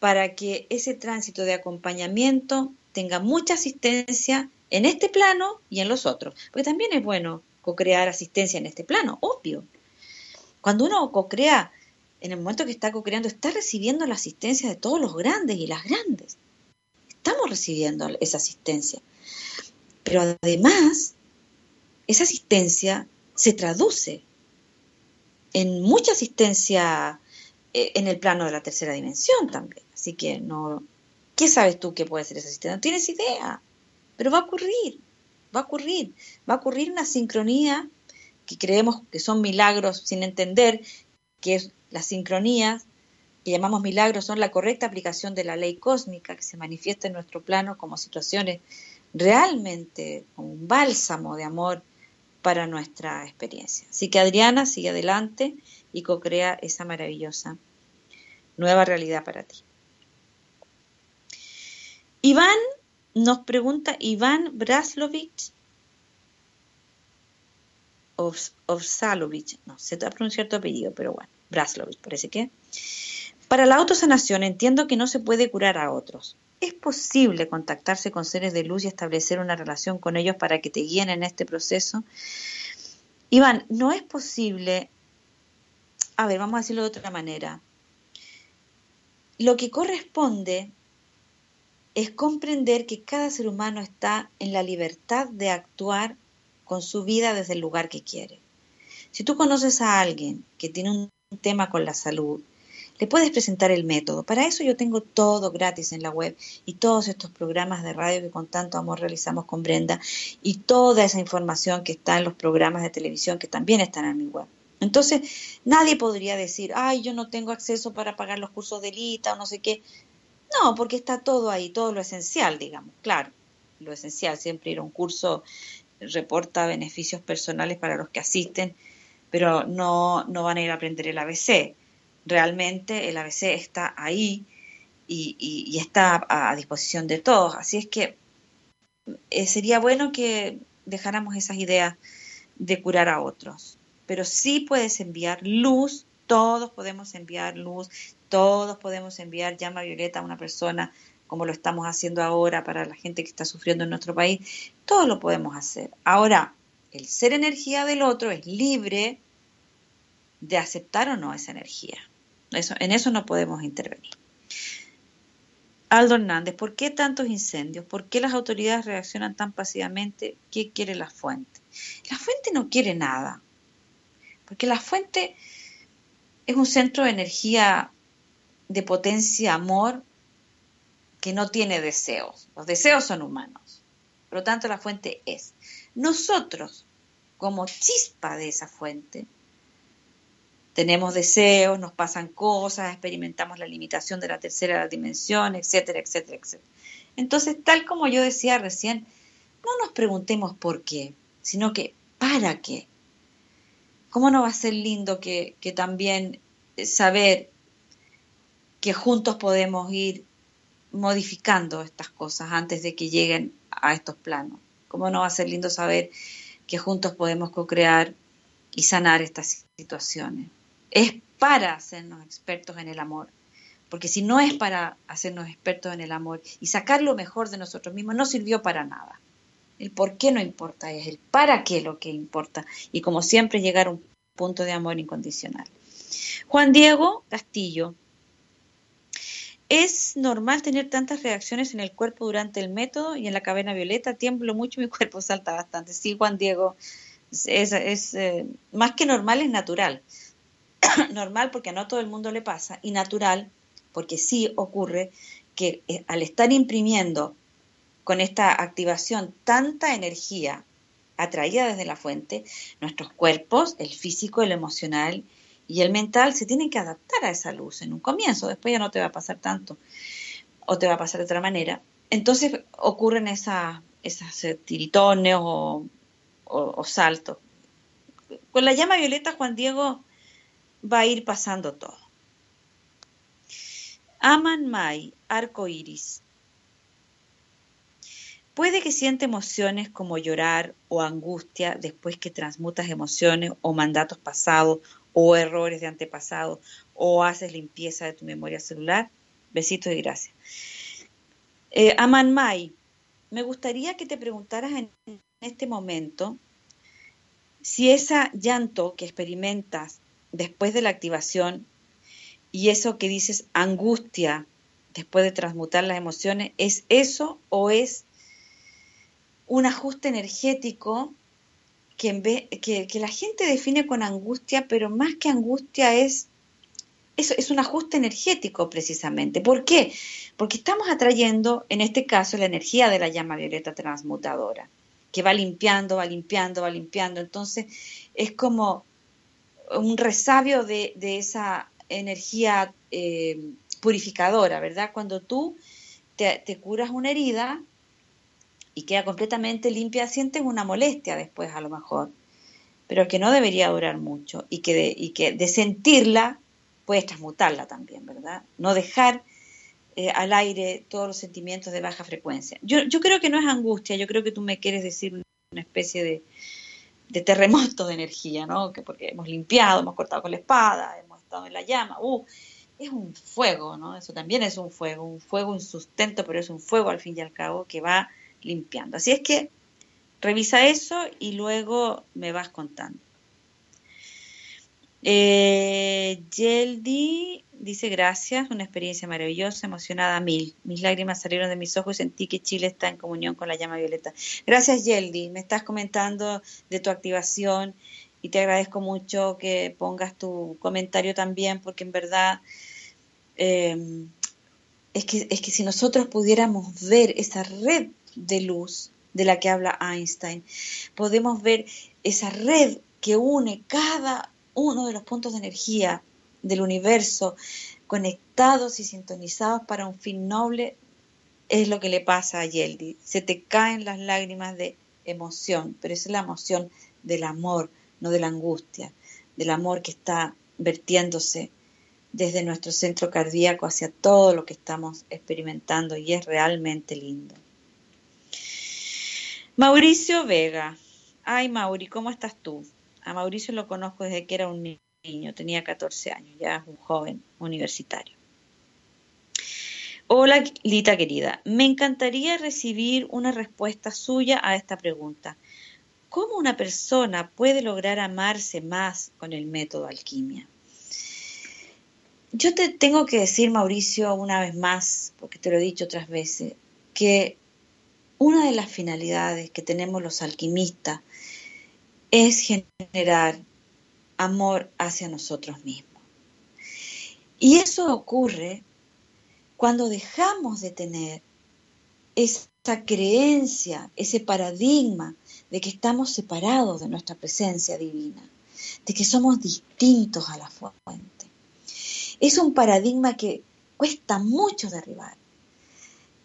para que ese tránsito de acompañamiento tenga mucha asistencia en este plano y en los otros. Porque también es bueno co-crear asistencia en este plano, obvio. Cuando uno co-crea, en el momento que está co-creando, está recibiendo la asistencia de todos los grandes y las grandes estamos recibiendo esa asistencia. Pero además, esa asistencia se traduce en mucha asistencia eh, en el plano de la tercera dimensión también. Así que no, ¿qué sabes tú que puede ser esa asistencia? No tienes idea, pero va a ocurrir, va a ocurrir, va a ocurrir una sincronía que creemos que son milagros sin entender que es la sincronía que llamamos milagros son la correcta aplicación de la ley cósmica que se manifiesta en nuestro plano como situaciones realmente como un bálsamo de amor para nuestra experiencia. Así que Adriana sigue adelante y co-crea esa maravillosa nueva realidad para ti. Iván nos pregunta, Iván Braslovich, Ovsalovich, no sé pronunciar tu apellido, pero bueno, Braslovich parece que. Para la autosanación entiendo que no se puede curar a otros. ¿Es posible contactarse con seres de luz y establecer una relación con ellos para que te guíen en este proceso? Iván, no es posible, a ver, vamos a decirlo de otra manera. Lo que corresponde es comprender que cada ser humano está en la libertad de actuar con su vida desde el lugar que quiere. Si tú conoces a alguien que tiene un tema con la salud, le puedes presentar el método. Para eso yo tengo todo gratis en la web y todos estos programas de radio que con tanto amor realizamos con Brenda y toda esa información que está en los programas de televisión que también están en mi web. Entonces, nadie podría decir, ay, yo no tengo acceso para pagar los cursos de Lita o no sé qué. No, porque está todo ahí, todo lo esencial, digamos, claro, lo esencial. Siempre ir a un curso reporta beneficios personales para los que asisten, pero no, no van a ir a aprender el ABC. Realmente el ABC está ahí y, está a, disposición de todos. Así es que eh, sería bueno que dejáramos esas ideas de curar a otros pero sí puedes enviar luz, todos podemos enviar luz, todos podemos enviar llama violeta a una persona como lo estamos haciendo ahora para la gente que está sufriendo en nuestro país, todo lo podemos hacer. Ahora, el ser energía del otro es libre de aceptar o no esa energía. En eso no podemos intervenir. Aldo Hernández, ¿por qué tantos incendios? ¿Por qué las autoridades reaccionan tan pasivamente? ¿Qué quiere la fuente? La fuente no quiere nada. Porque la fuente es un centro de energía de potencia, amor, que no tiene deseos. Los deseos son humanos. Por lo tanto, la fuente es. Nosotros, como chispa de esa fuente, tenemos deseos, nos pasan cosas, experimentamos la limitación de la tercera dimensión, etcétera, etcétera, etcétera. Entonces, tal como yo decía recién, no nos preguntemos por qué, sino que para qué. ¿Cómo no va a ser lindo que, también saber que juntos podemos ir modificando estas cosas antes de que lleguen a estos planos? ¿Cómo no va a ser lindo saber que juntos podemos co-crear y sanar estas situaciones? Es para hacernos expertos en el amor. Porque si no es para hacernos expertos en el amor y sacar lo mejor de nosotros mismos, no sirvió para nada. El por qué no importa, es el para qué lo que importa. Y como siempre, llegar a un punto de amor incondicional. Juan Diego Castillo. Es normal tener tantas reacciones en el cuerpo durante el método y en la cadena violeta. Tiemblo mucho, mi cuerpo salta bastante. Sí, Juan Diego, es, eh, más que normal, es natural. normal porque a no todo el mundo le pasa y natural porque sí ocurre que eh, al estar imprimiendo con esta activación tanta energía atraída desde la fuente, nuestros cuerpos, el físico, el emocional y el mental se tienen que adaptar a esa luz en un comienzo, después ya no te va a pasar tanto o te va a pasar de otra manera. Entonces ocurren esas, esas eh, tiritones o saltos. Con la llama violeta, Juan Diego va a ir pasando todo. Aman Mai, arco iris. Puede que siente emociones como llorar o angustia después que transmutas emociones o mandatos pasados o errores de antepasados o haces limpieza de tu memoria celular. Besitos y gracias. Eh, Aman Mai, me gustaría que te preguntaras en este momento si ese llanto que experimentas después de la activación y eso que dices angustia después de transmutar las emociones, ¿es eso o es un ajuste energético que, la gente define con angustia, pero más que angustia es, es, es un ajuste energético precisamente. ¿Por qué? Porque estamos atrayendo, en este caso, la energía de la llama violeta transmutadora, que va limpiando, va limpiando, va limpiando. Entonces, es como un resabio de, esa energía eh, purificadora, ¿verdad? Cuando tú te, te curas una herida, y queda completamente limpia, sientes una molestia después a lo mejor, pero que no debería durar mucho y que de, y que de sentirla puedes transmutarla también, ¿verdad? No dejar eh, al aire todos los sentimientos de baja frecuencia. Yo, yo creo que no es angustia, yo creo que tú me quieres decir una especie de, de terremoto de energía, ¿no? Que porque hemos limpiado, hemos cortado con la espada, hemos estado en la llama, uh, es un fuego, ¿no? Eso también es un fuego, un fuego, un sustento, pero es un fuego al fin y al cabo que va limpiando. Así es que revisa eso y luego me vas contando. Eh, Yeldi dice gracias, una experiencia maravillosa, emocionada mil. Mis lágrimas salieron de mis ojos y sentí que Chile está en comunión con la llama violeta. Gracias Yeldi, me estás comentando de tu activación y te agradezco mucho que pongas tu comentario también porque en verdad em, es, que, es que si nosotros pudiéramos ver esa red de luz de la que habla Einstein, podemos ver esa red que une cada uno de los puntos de energía del universo conectados y sintonizados para un fin noble, es lo que le pasa a Yeldi. Se te caen las lágrimas de emoción, pero es la emoción del amor, no de la angustia, del amor que está vertiéndose desde nuestro centro cardíaco hacia todo lo que estamos experimentando y es realmente lindo. Mauricio Vega. Ay, Mauri, ¿cómo estás tú? A Mauricio lo conozco desde que era un niño, tenía 14 años, ya un joven universitario. Hola, Lita querida. Me encantaría recibir una respuesta suya a esta pregunta. ¿Cómo una persona puede lograr amarse más con el método alquimia? Yo te tengo que decir, Mauricio, una vez más, porque te lo he dicho otras veces, que una de las finalidades que tenemos los alquimistas es generar amor hacia nosotros mismos. Y eso ocurre cuando dejamos de tener esa creencia, ese paradigma de que estamos separados de nuestra presencia divina, de que somos distintos a la fuente. Es un paradigma que cuesta mucho derribar.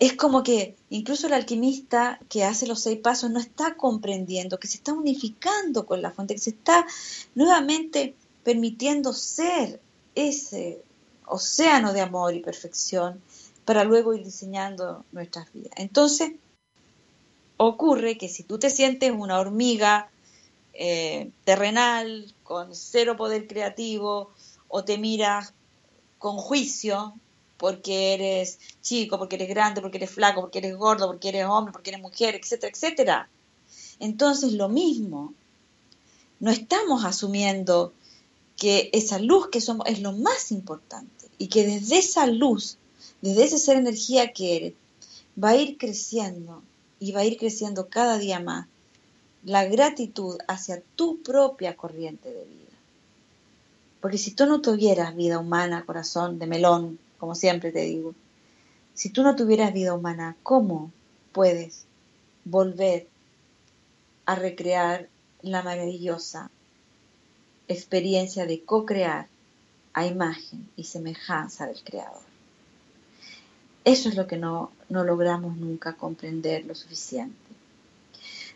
Es como que incluso el alquimista que hace los seis pasos no está comprendiendo que se está unificando con la fuente, que se está nuevamente permitiendo ser ese océano de amor y perfección para luego ir diseñando nuestras vidas. Entonces, ocurre que si tú te sientes una hormiga eh, terrenal, con cero poder creativo, o te miras con juicio, porque eres chico, porque eres grande, porque eres flaco, porque eres gordo, porque eres hombre, porque eres mujer, etcétera, etcétera. Entonces lo mismo, no estamos asumiendo que esa luz que somos es lo más importante y que desde esa luz, desde ese ser energía que eres, va a ir creciendo y va a ir creciendo cada día más la gratitud hacia tu propia corriente de vida. Porque si tú no tuvieras vida humana, corazón de melón, como siempre te digo, si tú no tuvieras vida humana, ¿cómo puedes volver a recrear la maravillosa experiencia de co-crear a imagen y semejanza del Creador. Eso es lo que no, no logramos nunca comprender lo suficiente.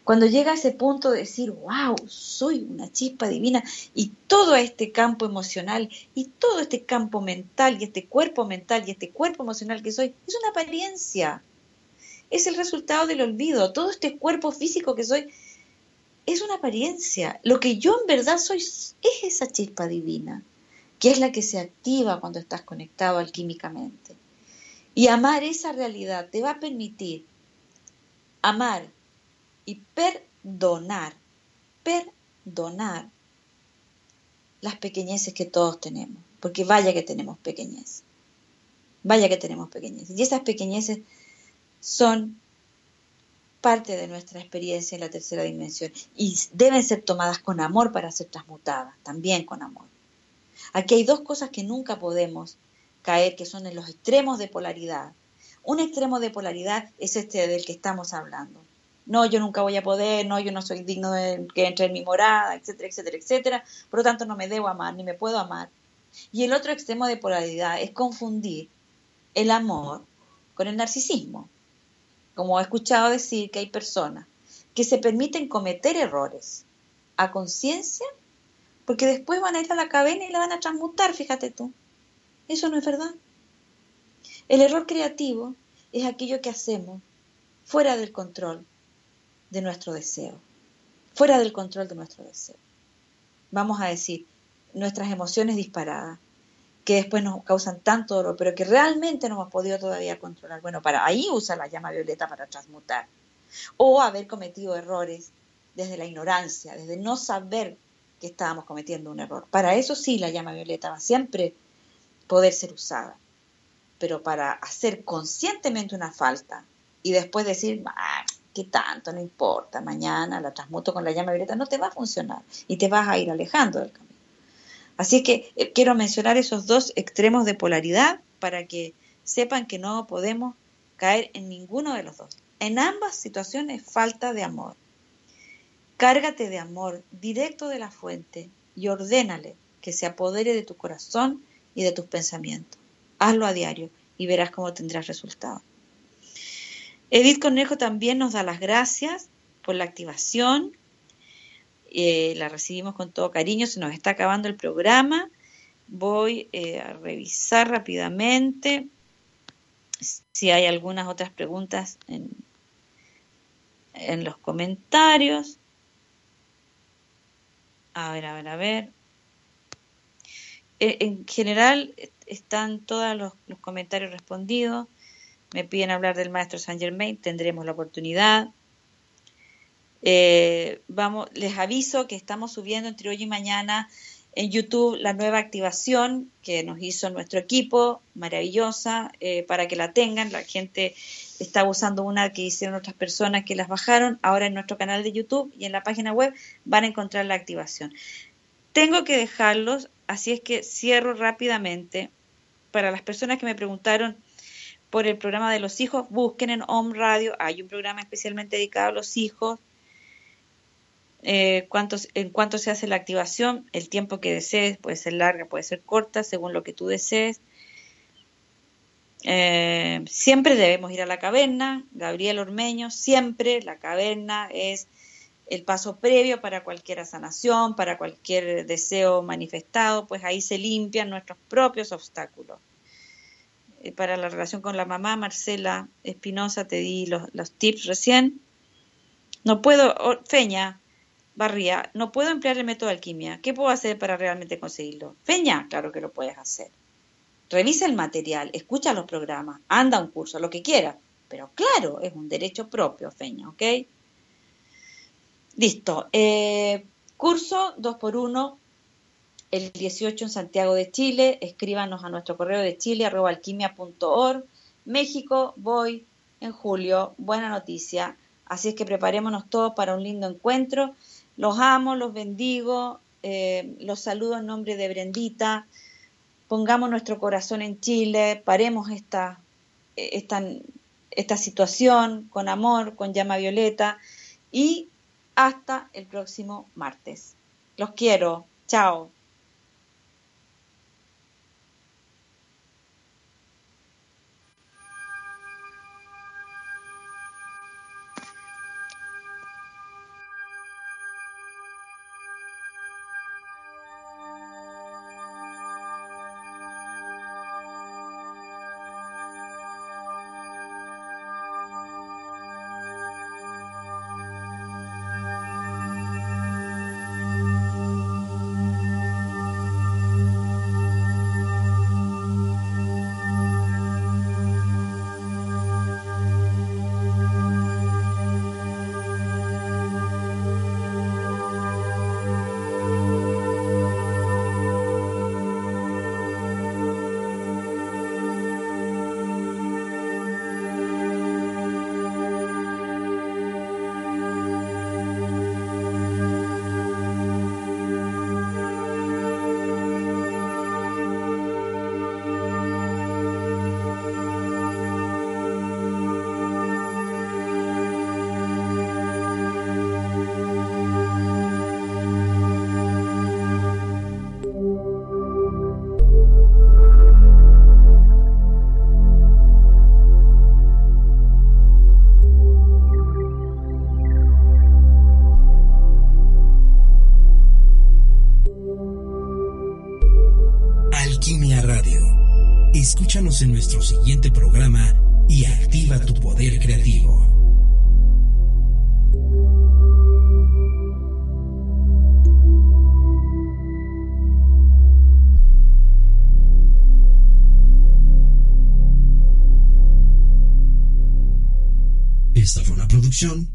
Cuando llega a ese punto de decir, wow, soy una chispa divina y todo este campo emocional y todo este campo mental y este cuerpo mental y este cuerpo emocional que soy, es una apariencia. Es el resultado del olvido. Todo este cuerpo físico que soy es una apariencia. Lo que yo en verdad soy es esa chispa divina, que es la que se activa cuando estás conectado alquímicamente. Y amar esa realidad te va a permitir amar y perdonar, perdonar las pequeñeces que todos tenemos, porque vaya que tenemos pequeñeces, vaya que tenemos pequeñeces. Y esas pequeñeces son parte de nuestra experiencia en la tercera dimensión y deben ser tomadas con amor para ser transmutadas, también con amor. Aquí hay dos cosas que nunca podemos caer, que son en los extremos de polaridad. Un extremo de polaridad es este del que estamos hablando. No, yo nunca voy a poder, no, yo no soy digno de que entre en mi morada, etcétera, etcétera, etcétera. Por lo tanto, no me debo amar, ni me puedo amar. Y el otro extremo de polaridad es confundir el amor con el narcisismo como he escuchado decir que hay personas que se permiten cometer errores a conciencia porque después van a ir a la cadena y la van a transmutar, fíjate tú. Eso no es verdad. El error creativo es aquello que hacemos fuera del control de nuestro deseo, fuera del control de nuestro deseo. Vamos a decir, nuestras emociones disparadas, que después nos causan tanto dolor, pero que realmente no hemos podido todavía controlar. Bueno, para ahí usa la llama violeta para transmutar. O haber cometido errores desde la ignorancia, desde no saber que estábamos cometiendo un error. Para eso sí la llama violeta va siempre poder ser usada. Pero para hacer conscientemente una falta y después decir, ah, ¿qué tanto? No importa, mañana la transmuto con la llama violeta, no te va a funcionar y te vas a ir alejando del camino. Así que eh, quiero mencionar esos dos extremos de polaridad para que sepan que no podemos caer en ninguno de los dos. En ambas situaciones falta de amor. Cárgate de amor directo de la fuente y ordénale que se apodere de tu corazón y de tus pensamientos. Hazlo a diario y verás cómo tendrás resultados. Edith Cornejo también nos da las gracias por la activación. Eh, la recibimos con todo cariño. Se nos está acabando el programa. Voy eh, a revisar rápidamente si hay algunas otras preguntas en, los comentarios. A ver, a ver, a ver. Eh, en general están todos los, comentarios respondidos. Me piden hablar del maestro Saint Germain, tendremos la oportunidad. Eh, vamos, les aviso que estamos subiendo entre hoy y mañana en YouTube la nueva activación que nos hizo nuestro equipo, maravillosa, eh, para que la tengan. La gente está usando una que hicieron otras personas que las bajaron. Ahora en nuestro canal de YouTube y en la página web van a encontrar la activación. Tengo que dejarlos, así es que cierro rápidamente. Para las personas que me preguntaron por el programa de los hijos, busquen en Home Radio, hay un programa especialmente dedicado a los hijos. Eh, en cuanto se hace la activación, el tiempo que desees puede ser larga, puede ser corta, según lo que tú desees. Eh, siempre debemos ir a la caverna, Gabriel Ormeño, siempre la caverna es el paso previo para cualquier sanación, para cualquier deseo manifestado, pues ahí se limpian nuestros propios obstáculos. Eh, para la relación con la mamá, Marcela Espinosa, te di los, tips recién. No puedo, Feña, Barría, no puedo emplear el método de alquimia. ¿Qué puedo hacer para realmente conseguirlo? Feña, claro que lo puedes hacer. Revisa el material, escucha los programas, anda un curso, lo que quieras. Pero claro, es un derecho propio, Feña, ¿ok? Listo. Eh, curso 2x1 el 18 en Santiago de Chile. Escríbanos a nuestro correo de chile arroba alquimia.org. México, voy en julio. Buena noticia. Así es que preparémonos todos para un lindo encuentro. Los amo, los bendigo. Eh, los saludo en nombre de Brendita. Pongamos nuestro corazón en Chile. Paremos esta, esta, esta situación con amor, con llama violeta. Y hasta el próximo martes. Los quiero. Chao. Esta